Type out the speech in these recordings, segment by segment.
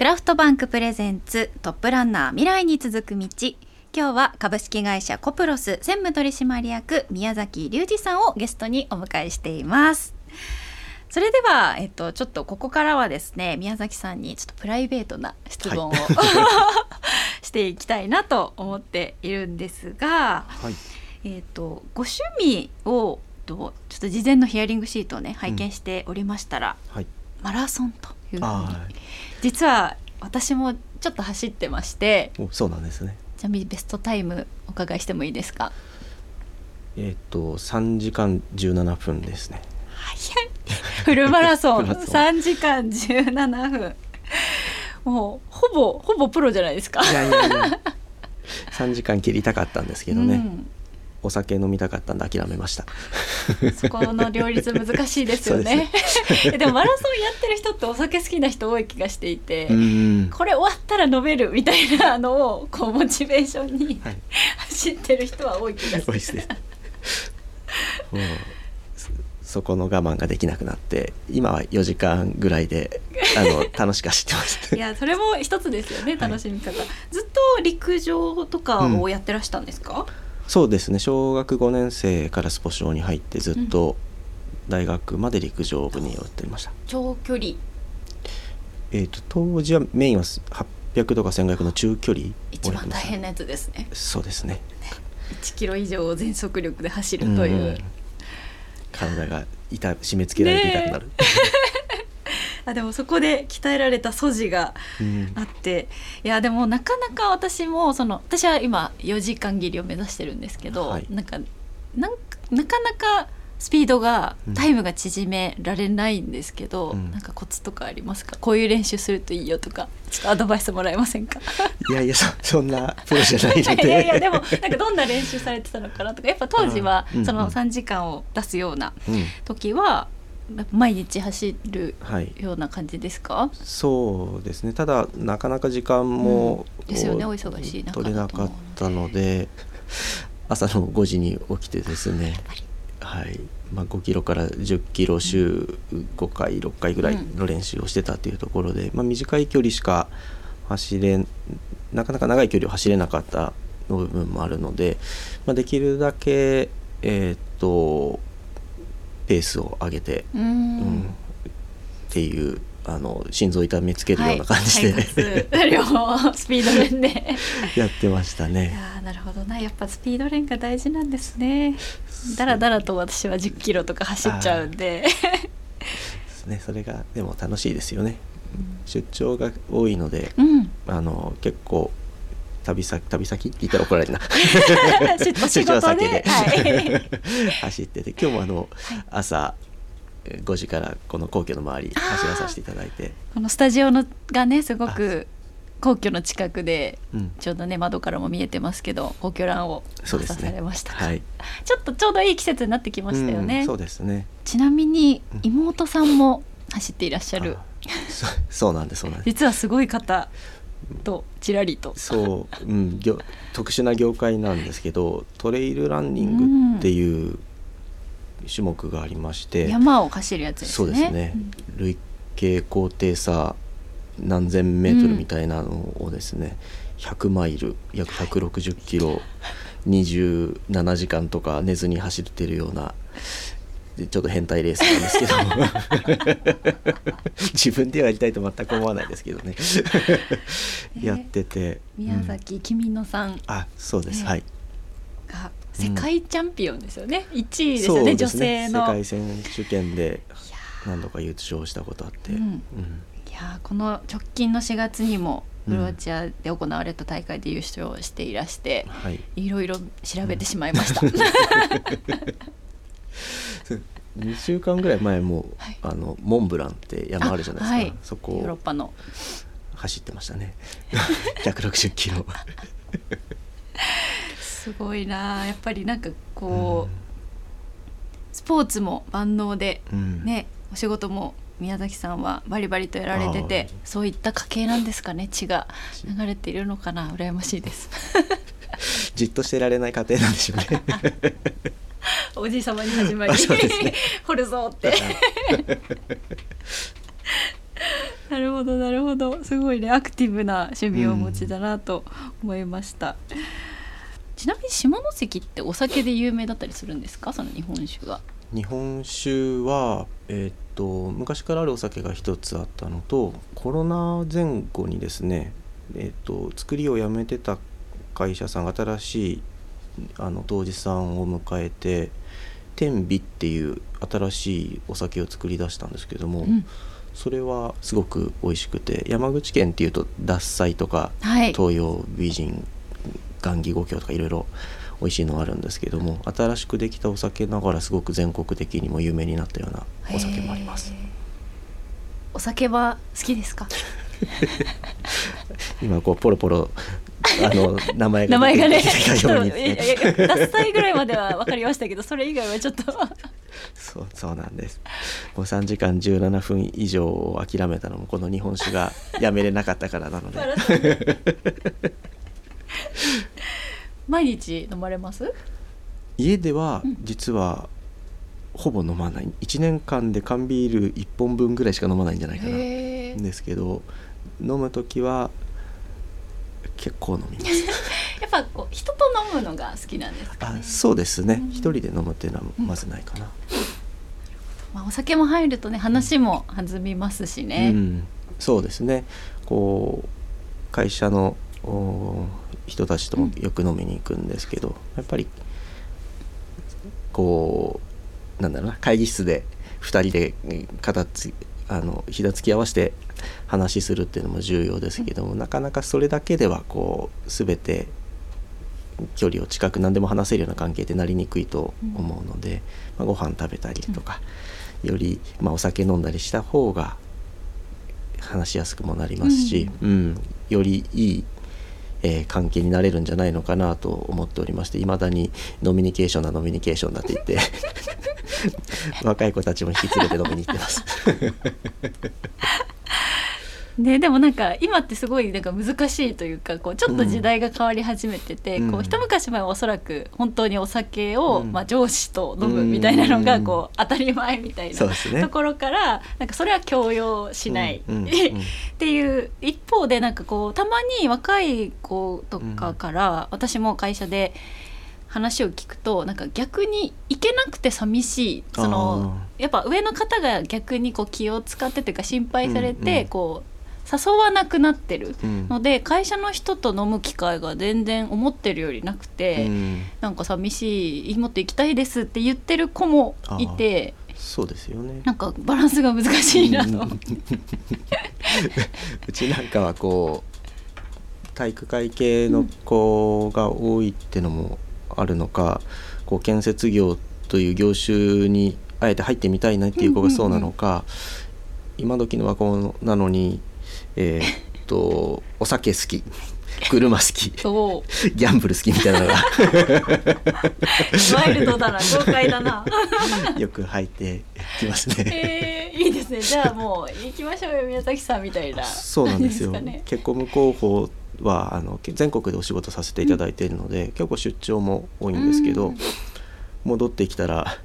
クラフトバンクプレゼンツトップランナー未来に続く道。今日は株式会社コプロス専務取締役宮崎隆二さんをゲストにお迎えしています。それでは、えっと、ちょっとここからはですね宮崎さんにちょっとプライベートな質問を、はい、していきたいなと思っているんですが、はい、えっと、ご趣味をとちょっと事前のヒアリングシートをね拝見しておりましたら、うん。はい、マラソンというふうに。実は私もちょっと走ってましてそうなんですね。ちなみにベストタイムお伺いしてもいいですか？えっ、と3時間17分ですね。早い。フルマラソン。3時間17分。もうほぼほぼプロじゃないですか。いやいやいや。3時間切りたかったんですけどね、うんお酒飲みたかったんで諦めました。そこの両立難しいですよね。でもマラソンやってる人ってお酒好きな人多い気がしていてこれ終わったら飲めるみたいなのをこうモチベーションに、はい、走ってる人は多い気がする。もうそこの我慢ができなくなって今は4時間ぐらいであの楽しく走ってます。いやそれも一つですよね楽しみ方、はい、ずっと陸上とかをやってらしたんですか、うんそうですね。小学5年生からスポ少に入ってずっと大学まで陸上部に寄っていました、長距離。えーと、当時はメインは800とか1500の中距離一番大変なやつですね。そうですね。ね1キロ以上を全速力で走るという、うん、体が痛締め付けられて痛くなる、ねあでもそこで鍛えられた素地があって、うん、いやでもなかなか私もその私は今4時間切りを目指してるんですけど、はい、なんかなんなかなかスピードがタイムが縮められないんですけど、うん、なんかコツとかありますか？こういう練習するといいよとかちょっとアドバイスもらえませんか？いやいやそそんなプロじゃないので。いやいやでもなんかどんな練習されてたのかなとかやっぱ当時はその3時間を出すような時は、毎日走るような感じですか、はい、そうですね。ただなかなか時間も、うん、ですよね。お忙しい取れなかったので朝の5時に起きてですね、はい、まあ、5キロから10キロ週5回6回ぐらいの練習をしてたっていうところで、うん、まあ、短い距離しか走れなかなか長い距離を走れなかったの部分もあるので、まあ、できるだけえー、っとペースを上げて、うん、っていうあの心臓痛めつけるような感じで、はい、両方スピード練で やってましたね。いやなるほどなやっぱスピード練が大事なんですね。だらだらと私は10キロとか走っちゃうんで。ですねそれがでも楽しいですよね。出張が多いので、うん、あの結構旅先旅先？って言ったら怒られるな。出張先で、はい、走ってて。今日もあの、朝5時からこの皇居の周り走らさせていただいて。このスタジオのがねすごく皇居の近くで、ちょうどね窓からも見えてますけど皇居ランをそうですね。ました、はい、ちょっとちょうどいい季節になってきましたよね、うん、そうですね。ちなみに妹さんも走っていらっしゃる、そそうなんですそうなんです。実はすごい方とちらりと。そう、うん、特殊な業界なんですけどトレイルランニングっていう種目がありまして、うん、山を走るやつですね。そうですね、うん、累計高低差何千メートルみたいなのをですね、うん、100マイル約160キロ27時間とか寝ずに走ってるようなちょっと変態レースなんですけど。自分ではやりたいと全く思わないですけどね。やってて。宮崎君野さん、あそうです、はい。が世界チャンピオンですよね、うん、1位ですよね、ね、女性の。世界選手権で何度か優勝したことあって、うん。うん、いやこの直近の4月にもクロアチアで行われた大会で優勝していらして、はい、いろいろ調べてしまいました。2週間ぐらい前も、はい、あのモンブランって山あるじゃないですか、はい、そこヨーロッパの。走ってましたね。160キロ。すごいな。やっぱりなんかこう、うん、スポーツも万能で、うん、ねお仕事も宮崎さんはバリバリとやられててそういった家系なんですかね。血が流れているのかな。羨ましいです。じっとしてられない家庭なんでしょうねおじい様に始まり、ね、掘るぞって。なるほどなるほど。すごいね。アクティブな趣味をお持ちだなと思いました、ちなみに下関ってお酒で有名だったりするんですか？その日本酒が日本酒は、えーっと昔からあるお酒が一つあったのとコロナ前後にですね、えーっと作りをやめてた会社さんが新しいあの杜氏さんを迎えて天美っていう新しいお酒を作り出したんですけども、うん。それはすごく美味しくて山口県っていうと獺祭とかはい。東洋美人雁木五郷とかいろいろ美味しいのがあるんですけども新しくできたお酒ながらすごく全国的にも有名になったようなお酒もあります。お酒は好きですか？今こうポロポロあの名前が名前がね。ちょっとようにいやいやいや脱菜ぐらいまでは分かりましたけどそれ以外はちょっと。そうそうなんです。もう3時間17分以上を諦めたのもこの日本酒がやめれなかったからなので。毎日飲まれます？家ではうん。実はほぼ飲まない。1年間で缶ビール1本分ぐらいしか飲まないんじゃないかな。ですけど飲む時は結構飲みます。やっぱこう人と飲むのが好きなんですかあねそうですね。うん。一人で飲むっていうのはまずないかな、まあ、お酒も入るとね話も弾みますしね、うん、そうですね。こう会社のお人たちともよく飲みに行くんですけど、やっぱりこうなんだろうな会議室で2人でえー肩つあの膝つき合わせて話するっていうのも重要ですけども、なかなかそれだけではこう全て距離を近く何でも話せるような関係ってなりにくいと思うので、まあ、ご飯食べたりとか、より、まあ、お酒飲んだりした方が話しやすくもなりますし、うん。よりいい、えー関係になれるんじゃないのかなと思っておりましていまだにノミニケーションだノミニケーションだって言って 若い子たちも引き連れて飲みに行ってます。ね、でもなんか今ってすごいなんか難しいというかこうちょっと時代が変わり始めてて、うん。こう一昔前はおそらく本当にお酒を、うん。まあ、上司と飲むみたいなのうんがこう当たり前みたいなところからなんかそれは強要しない、うん。っていう一方でなんかこうたまに若い子とかから、私も会社で話を聞くとなんか逆に行けなくて寂しい。そのやっぱ上の方が逆にこう気を使ってというか心配されて、うんうんこう誘わなくなってるうん。ので会社の人と飲む機会が全然思ってるよりなくて、うん。なんか寂しいもっと行きたいですって言ってる子もいてそうですよね。なんかバランスが難しいなと。うん。うちなんかはこう体育会系の子が多いってのもあるのか、こう建設業という業種にあえて入ってみたいなっていう子がそうなのか、今時の若者なのにえーっと お酒好き車好きそう。ギャンブル好きみたいなのが。ワイルドだな豪快だな。よく入ってきますね。えー、いいですね。じゃあもう行きましょうよ宮崎さんみたいな。そうなんですよ。ね。結婚無候補はあのけ全国でお仕事させていただいているので、結構出張も多いんですけど、うん。戻ってきたら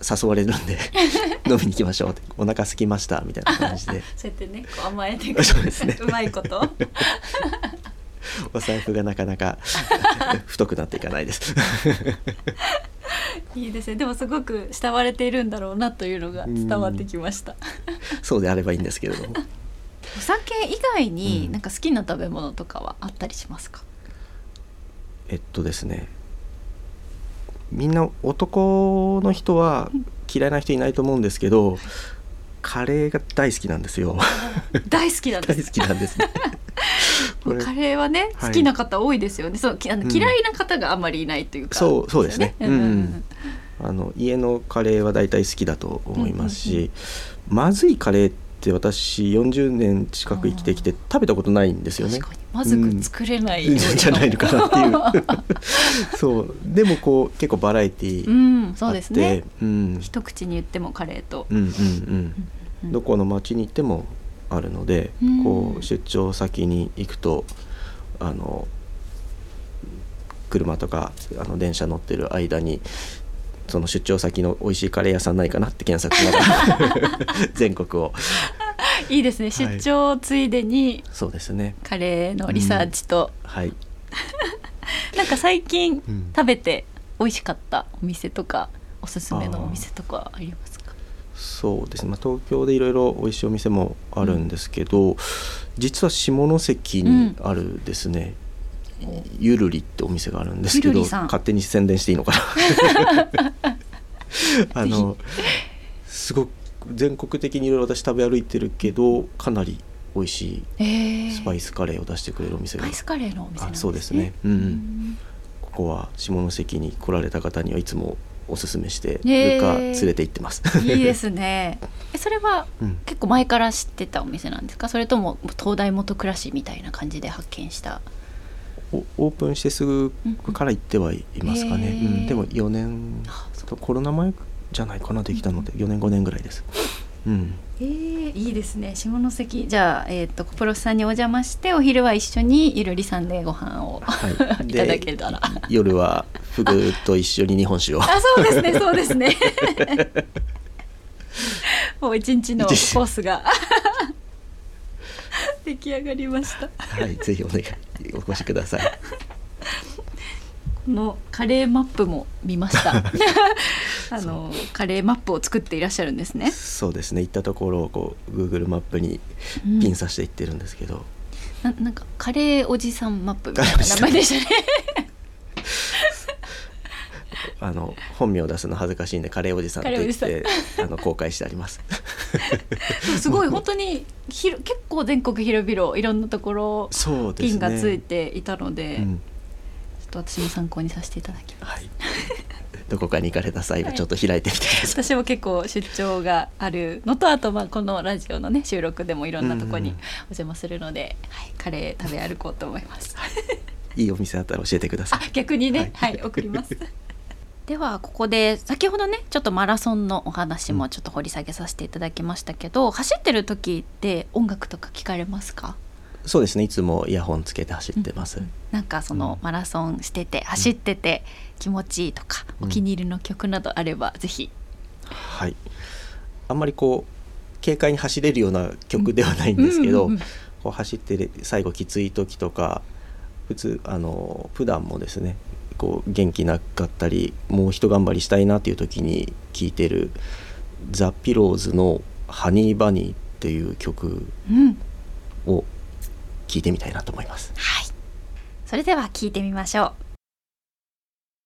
誘われるんで 飲みに行きましょうってお腹空きましたみたいな感じで。そうやってねこう甘えてくるそうですね。うまいこと。お財布がなかなか太くなっていかないです。いいですね。でもすごく慕われているんだろうなというのが伝わってきました。そうであればいいんですけれども。お酒以外にうん。なんか好きな食べ物とかはあったりしますか、えっとですね。みんな男の人は嫌いな人いないと思うんですけどカレーが大好きなんですよ。大好きなんで大す好きなんですね。カレーはね、はい。好きな方多いですよね。そうきあのうん。嫌いな方があんまりいないというか、そうそうですね。ようんうんうん。あの家のカレーは大体好きだと思いますし、まずいカレーって私40年近く生きてきて食べたことないんですよね。確かに。まずく作れない料理かもじゃないのかなっていう。そう。でもこう結構バラエティうーんそうですね。うん。一口に言ってもカレーと、うん。うんうんうん。どこの町に行ってもあるので、うん。こう出張先に行くとあの車とかあの電車乗ってる間にその出張先の美味しいカレー屋さんないかなって検索しながら 全国を。いいですね。出張ついでにそうですね。カレーのリサーチと、はい。なんか最近うん。食べて美味しかったお店とかおすすめのお店とかありますか？そうですね、まあ、東京でいろいろ美味しいお店もあるんですけど、実は下関にあるですね、ゆるりってお店があるんですけど勝手に宣伝していいのかな。あのすごく全国的にいろいろ私食べ歩いてるけどかなり美味しえー、いスパイスカレーを出してくれるお店が、スパイスカレーのお店ね。そうですね、うんう、うんん。ここは下関に来られた方にはいつもおすすめしてるか連れて行ってます。いいですね。えそれはうん。結構前から知ってたお店なんですか？それとも東大元暮らしみたいな感じで発見したおオープンしてすぐから行ってはいますかね、うん、でも4年コロナ前じゃないかなできたので4年5年ぐらいです。うん。えー、いいですね。下関。じゃあ、えー、とコプロスさんにお邪魔してお昼は一緒にゆるりさんでご飯をはい。いただけたら。夜はフグと一緒に日本酒を。あそうですねそうですね。もう一日のコースが 出来上がりました。はいぜひお願いお越しください。このカレーマップも見ました。あのカレーマップを作っていらっしゃるんですね、そうですね。行ったところをこう Google マップにうん。ピンさせていってるんですけど、ななんかカレーおじさんマップみたいな名前でしたねあの本名を出すの恥ずかしいんでカレーおじさんって言って あの公開してあります。すごい本当にひろ結構全国広々いろんなところそうですね。ピンがついていたので、ちょっうんと私も参考にさせていただきます。はい。どこかに行かれた際はちょっと開いてみてください、私も結構出張があるのとあとまあこのラジオのね収録でもいろんなとこにうんお邪魔するので、はい、カレー食べ歩こうと思います。いいお店あったら教えてくださあい逆にね、は、はいい送ります。ではここで先ほどねちょっとマラソンのお話もちょっと掘り下げさせていただきましたけど、走ってる時って音楽とか聞かれますか？そうですねいつもイヤホンつけて走ってます、なんかそのうんマラソンしてて走ってて気持ちいいとか、うん。お気に入りの曲などあればぜひ。はい。あんまりこう軽快に走れるような曲ではないんですけど、うんうんうん。こう走ってる最後きつい時とか普通あの普段もですねこう元気なかったりもう一頑張りしたいなっていう時に聴いてるザ・ピローズの「ハニーバニー」っていう曲うんを聴いてみたいなと思います。はい。それでは聞いてみましょう。